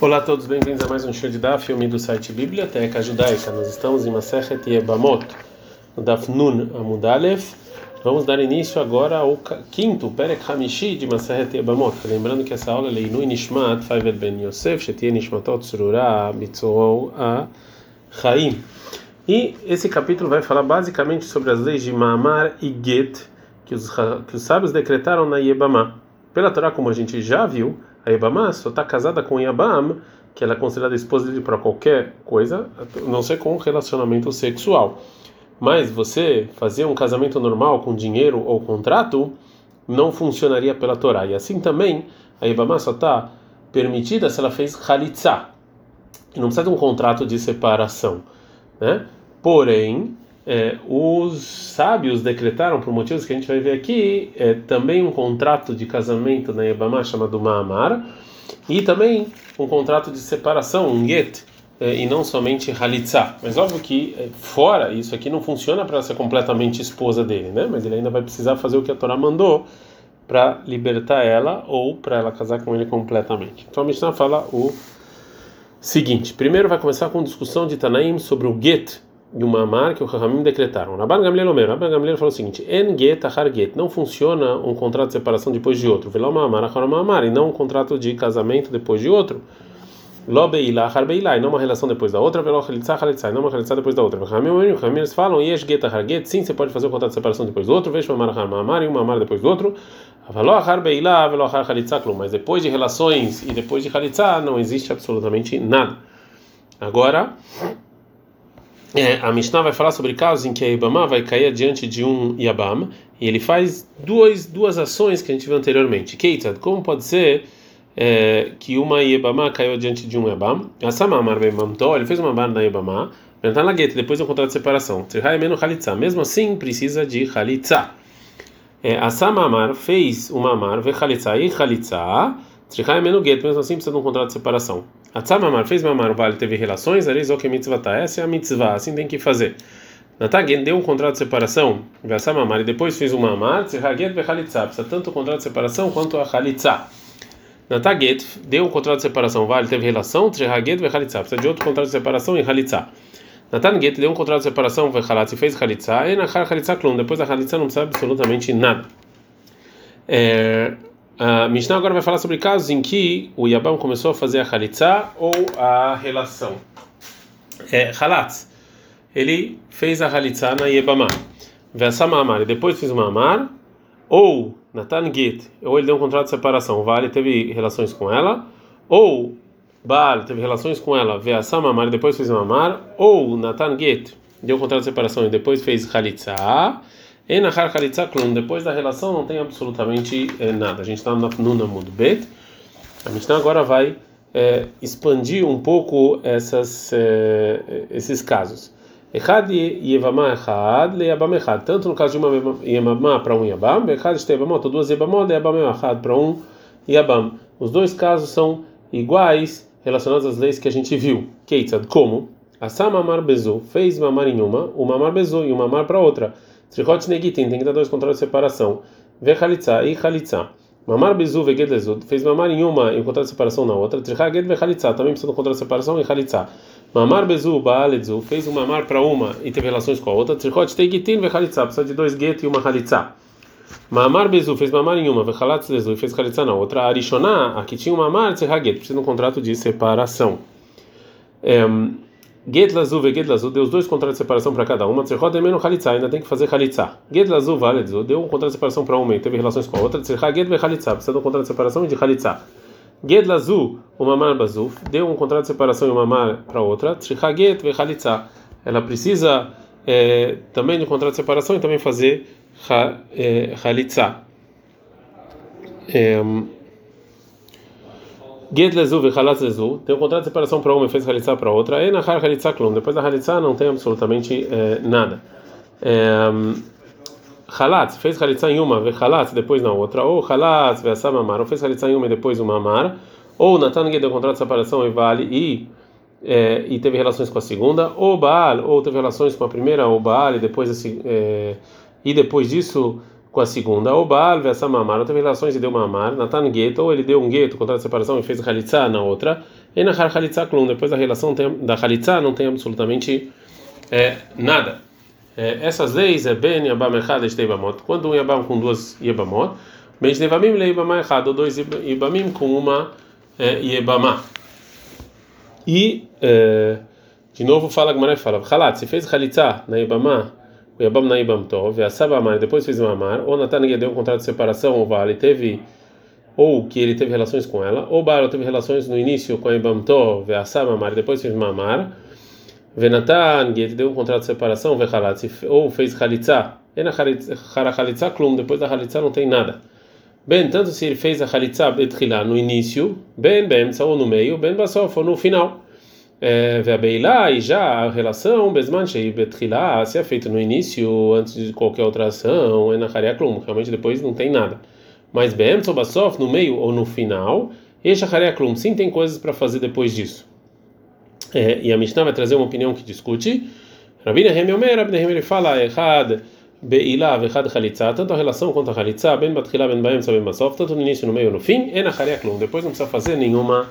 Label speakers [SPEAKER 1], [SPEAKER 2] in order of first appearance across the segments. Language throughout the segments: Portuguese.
[SPEAKER 1] Olá a todos, bem-vindos a mais um show de Daf, filme do site Biblioteca Judaica. Nós estamos em Masechet Yebamot, no Daf Nun Amudalef. Vamos dar início agora ao quinto Perek Hamishi de Masechet Yebamot. Lembrando que essa aula é Leinu Nishmat Faivet Ben Yosef, Shetia Nishmatot Surura Mitzorou A Chaim. E esse capítulo vai falar basicamente sobre as leis de Maamar e Get que os, que os sábios decretaram na Yebamah. Pela Torá, como a gente já viu, a Yebamah só está casada com Yabam, que ela é considerada esposa dele para qualquer coisa, não ser com relacionamento sexual. Mas você fazer um casamento normal com dinheiro ou contrato não funcionaria pela Torá. E assim também, a Yebamah só está permitida se ela fez Khalitsa. Não precisa de um contrato de separação. Né? Porém, é, os sábios decretaram, por motivos que a gente vai ver aqui, é, também um contrato de casamento na Yebamá chamado Ma'amar, e também um contrato de separação, um get, é, e não somente Halitza. Mas óbvio que é, fora isso aqui não funciona para ser completamente esposa dele, né? Mas ele ainda vai precisar fazer o que a Torá mandou para libertar ela ou para ela casar com ele completamente. Então a Mishnah fala o seguinte: primeiro vai começar com discussão de Tanaim sobre o get e uma amar que o Rahamim decretaram. Rabban Gamliel Omer, Rabban Gamliel falou o seguinte: En get achar get, não funciona um contrato de separação depois de outro. Veló amar achar amar, e não um contrato de casamento depois de outro. Lo beila achar beila, e não uma relação depois da outra. Veló chalitza chalitza, e não uma chalitza depois da outra. Rahamim eles falam: Yesh get achar get, sim, você pode fazer um contrato de separação depois do outro. Veja amar achar amar, e uma amar depois do outro. Veló achar beila, veló achar chalitza. Mas depois de relações e depois de chalitza, não existe absolutamente nada. Agora é, a Mishnah vai falar sobre casos em que a Ibama vai cair diante de um Yabam e ele faz duas, duas ações que a gente viu anteriormente. Keitad, como pode ser é, que uma Ibama caiu diante de um Yabam? Asamamar Bemamto, ele fez uma bar na Ibama, depois do contrato de separação. Mesmo assim, precisa de Khalitza. É, Asamamar fez uma mar, ve Khalitza e Khalitza. Mesmo assim, precisa de um contrato de separação. Atzamamar fez mamar, o vale teve relações, arizok mitzvata, essa é a mitzvah, assim tem que fazer. Natagen deu um contrato de separação, Vassamamar, e depois fez um mamar, tzirhaget vechalitza, precisa tanto o contrato de separação quanto a chalitza. Nataget deu um contrato de separação, vale teve relação, tzirhaget vechalitza, precisa de outro contrato de separação e chalitza. Natan Get deu um contrato de separação, vechalatz e fez chalitza, e na chalitza klum, depois da chalitza não precisa absolutamente nada. É, a Mishnah agora vai falar sobre casos em que o Yabam começou a fazer a Khalitsa ou a relação. É, Halatz, ele fez a Khalitsa na Yebamah. Versama Amar, e depois fez uma Amar, ou Natan Git, ou ele deu um contrato de separação, Vale teve relações com ela, ou Baal teve relações com ela, Versama Amar, e depois fez uma Amar, ou Natan Git, deu um contrato de separação e depois fez Khalitsa Enachar Khalitza Klum, depois da relação não tem absolutamente é, nada. A gente está no Namud Bet. A Mishnah agora vai é, expandir um pouco essas, é, esses casos. Echad Yevamah Echad, Leyabam Echad. Tanto no caso de uma Yevamah para um Yabam, Echad Estevamot, duas Yevamot, Leyabam Echad para um Yabam. Os dois casos são iguais relacionados às leis que a gente viu. Keitzad, como? Assam Amar Bezu fez mamar em uma, o mamar Bezu e o mamar para outra. Trichot negitin, tem que dar dois controles de separação. Ve chalitza e chalitza. Mamar bezu veged fez mamar em uma e um controle de separação na outra. Trichaged ve chalitza, também precisa de controle de separação e chalitza. Mamar bezu baaledzu, fez um mamar para uma e teve relações com a outra. Trichot negitin ve chalitza, precisa de dois get e uma chalitza. Mamar bezu fez mamar em uma, ve chalatz lezu fez chalitza na outra. Arishoná, aqui tinha um mamar, trichaged, precisa de um contrato de separação. Um, Get lazu ve get deu os dois contratos de separação para cada uma. Tzerhot emenu chalitza, ainda tem que fazer chalitza. Get lazu valedzu deu um contrato de separação para uma e teve relações com a outra. Tzerha get ve chalitza, precisa de um contrato de separação e de chalitza. Get lazu, o mamar bazu, deu um contrato de separação e um mamar para outra. Tzerha get ve chalitza. Ela precisa é, também de um contrato de separação e também fazer chalitza. É, Get lezu ve halatz lezu, tem um contrato de separação para uma e fez halitzá para outra, e nahar halitzá klum, depois da halitzá não tem absolutamente é, nada. É, halatz, fez halitzá em uma, ve halatz depois na outra, ou halatz ve assam amar, ou fez halitzá em uma e depois uma amar, ou natan deu contrato de separação e vale e é, e teve relações com a segunda, ou Baal, ou teve relações com a primeira, ou Baal, e depois, é, e depois disso com a segunda, ou Baal essa mamar, teve relações e deu mamar, Natan gueto, ou ele deu um gueto, contrato de separação e fez halitza na outra, Enachar Halitza Klum, depois da relação tem, da Halitza não tem absolutamente é, nada. É, essas leis é Ben Yabam Echad Estebamot, quando um Yabam com duas Yabamot, Ben Nevamim Leibamah Echad, ou dois Yabamim com uma é, Yebamah. E, é, de novo, fala Gmaré fala, Halat, se fez Halitza na Yebamah, o Yabam na Yebam Tov, a Sabamar, depois fez Mamar, ou Natan deu um contrato de separação, ou Vale, teve ou que ele teve relações com ela, ou Baal teve relações no início com a Ibamto, Veassam Mamar, depois fez Mamar, Venatan, Get deu um contrato de separação, Vechalat, ou fez Khalitza, Ena Khalitza Klum, depois da Khalitza não tem nada. Bem, tanto se ele fez a Khalitza Betchila no início, bem, bem, ou no meio, bem, Basof, ou no final. Veabeilá, e já a relação, Betchila, se é feito no início, antes de qualquer outra ação, Ena Khariaklum, realmente depois não tem nada mas Be'em Sobasof, no meio ou no final, Eshacharei Klum, sim tem coisas para fazer depois disso. É, e a Mishnah vai trazer uma opinião que discute. Rabina Remi Omer, Rabina Remi ele fala, Echad Be'ila Vechad Chalitza, tanto a relação quanto a Chalitza, Ben Batchila Ben Baem Sabem tanto no início, no meio no fim, Enacharei Klum, depois não precisa fazer nenhuma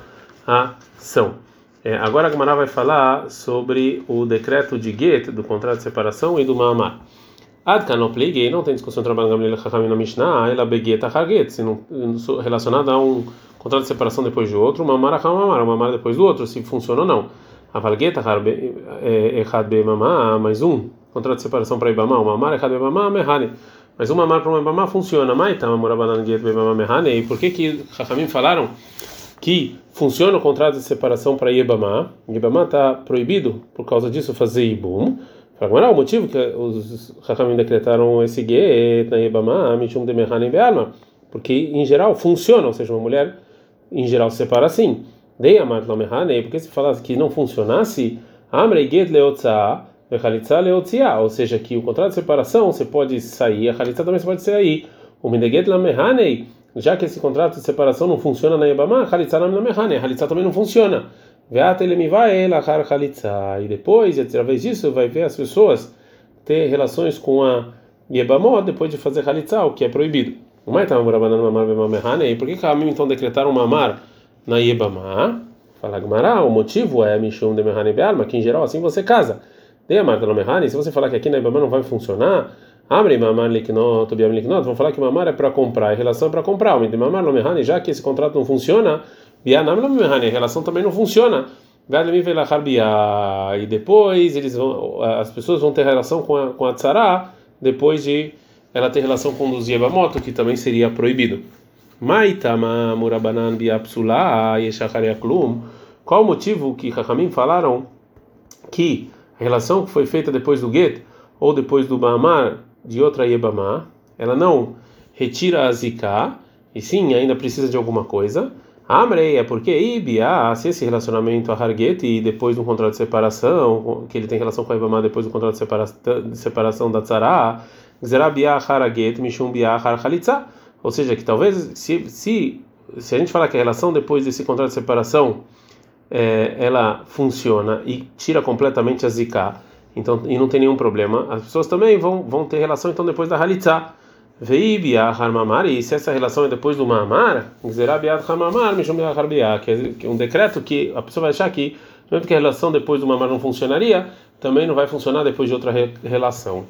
[SPEAKER 1] ação. É, agora a Gemara vai falar sobre o decreto de Get, do contrato de separação, e do Maamar. Ad kanopligei, não tem discussão trabalhando Gamliel Chachamim na Mishnah, ela begueta haget, se não relacionada a um contrato de separação depois de outro, uma mara uma mara depois do outro, se funciona ou não. A valgueta errad be mamá, mais um contrato de separação para Ibama, uma mara errad be mamá, mehane. Mas uma mara para uma Ibama funciona, mas tá, morabanan get be mamá mehane. E por que que Chachamim falaram que funciona o contrato de separação para Ibama? Ibama está proibido por causa disso fazer Ibum. Agora, o motivo que os Hakamim decretaram esse get na Ibama, Mishum de Mehanim Be'alma, porque em geral funciona, ou seja, uma mulher em geral se separa assim. Dei Amat Lomehanei, porque se falasse que não funcionasse, Amrei Get Leotza, Vechalitza Leotzia, ou seja, que o contrato de separação você pode sair, a Chalitza também você pode sair. O Mineget Lamehanei, já que esse contrato de separação não funciona na Ibama, a Chalitza Lamehanei, a Chalitza também não funciona. E depois, através disso, vai ver as pessoas ter relações com a Yebamot depois de fazer Halitza, o que é proibido. E por que Kamim então decretaram mamar na Yebamá? Fala Gmará, o motivo é Mishum de Mehane Be'alma, que em geral assim você casa. De Amar de Mehane, se você falar que aqui na Yebamá não vai funcionar, Abre mamar liknot, biam liknot, vão falar que mamar é para comprar, em relação é para comprar. O de mamar Mehane, já que esse contrato não funciona, Bianam Mehane, a relação também não funciona. E depois eles vão, as pessoas vão ter relação com a, com a tzara depois de ela ter relação com os Yebamoto, que também seria proibido. Qual o motivo que Rahamim falaram que a relação que foi feita depois do Get ou depois do Bahamar de outra Yebamá, ela não retira a Zika, e sim ainda precisa de alguma coisa. Amrei é porque Ibia, se esse relacionamento a Harget e depois do contrato de separação, que ele tem relação com a Ibama depois do contrato de separação, de separação da Tzara, Zerabia Haraget Mishum Bia. Ou seja, que talvez se, se, se a gente falar que a relação depois desse contrato de separação é, ela funciona e tira completamente a Zika, então, e não tem nenhum problema, as pessoas também vão, vão ter relação então depois da Halitza. Veibia Harmamar, e se essa relação é depois do Mamar, Mishum que é um decreto que a pessoa vai achar que, mesmo que a relação depois do Mamar não funcionaria, também não vai funcionar depois de outra re relação.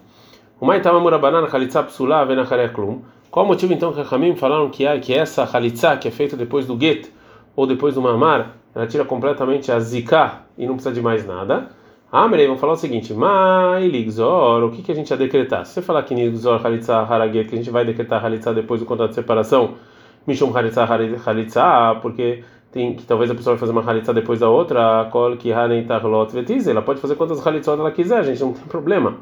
[SPEAKER 1] O Maitama Murabanan, Khalitza Psula, Venachareklum. Qual o motivo então que a Hamim falaram que, que essa Khalitza, que é feita depois do Get, ou depois do Mamar, ela tira completamente a Zika e não precisa de mais nada? Amrei, vamos falar o seguinte: Mai Ligzor, o que, que a gente ia decretar? Se você falar que Ligzor Halitza Haraget, que a gente vai decretar Halitza depois do contrato de separação, Mishum Halitza Halitza, porque tem que talvez a pessoa vai fazer uma Halitza depois da outra, Kol Ki Hanei Tarlot Vetiz, ela pode fazer quantas Halitzot ela quiser, a gente não tem problema.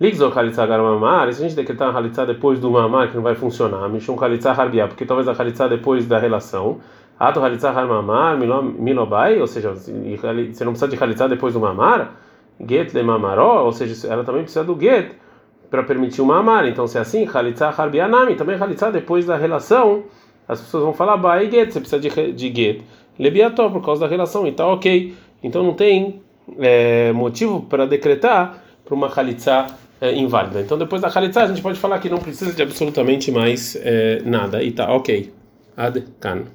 [SPEAKER 1] Ligzor Halitza Garamamar, se a gente decretar Halitza depois do Mamar, que não vai funcionar, Mishum Halitza Harbia, porque talvez a Halitza depois da relação. Ato halitzah har mamar milobai, ou seja, você não precisa de halitzah depois do mamar, get le mamaró, ou seja, ela também precisa do get para permitir o mamar. Então, se é assim, halitzah har bianami, também halitzah depois da relação, as pessoas vão falar bai get, você precisa de, de get lebiató por causa da relação, e tá ok. Então não tem é, motivo para decretar para uma halitzah é, inválida. Então depois da halitzah a gente pode falar que não precisa de absolutamente mais é, nada, e tá ok. Ad kan.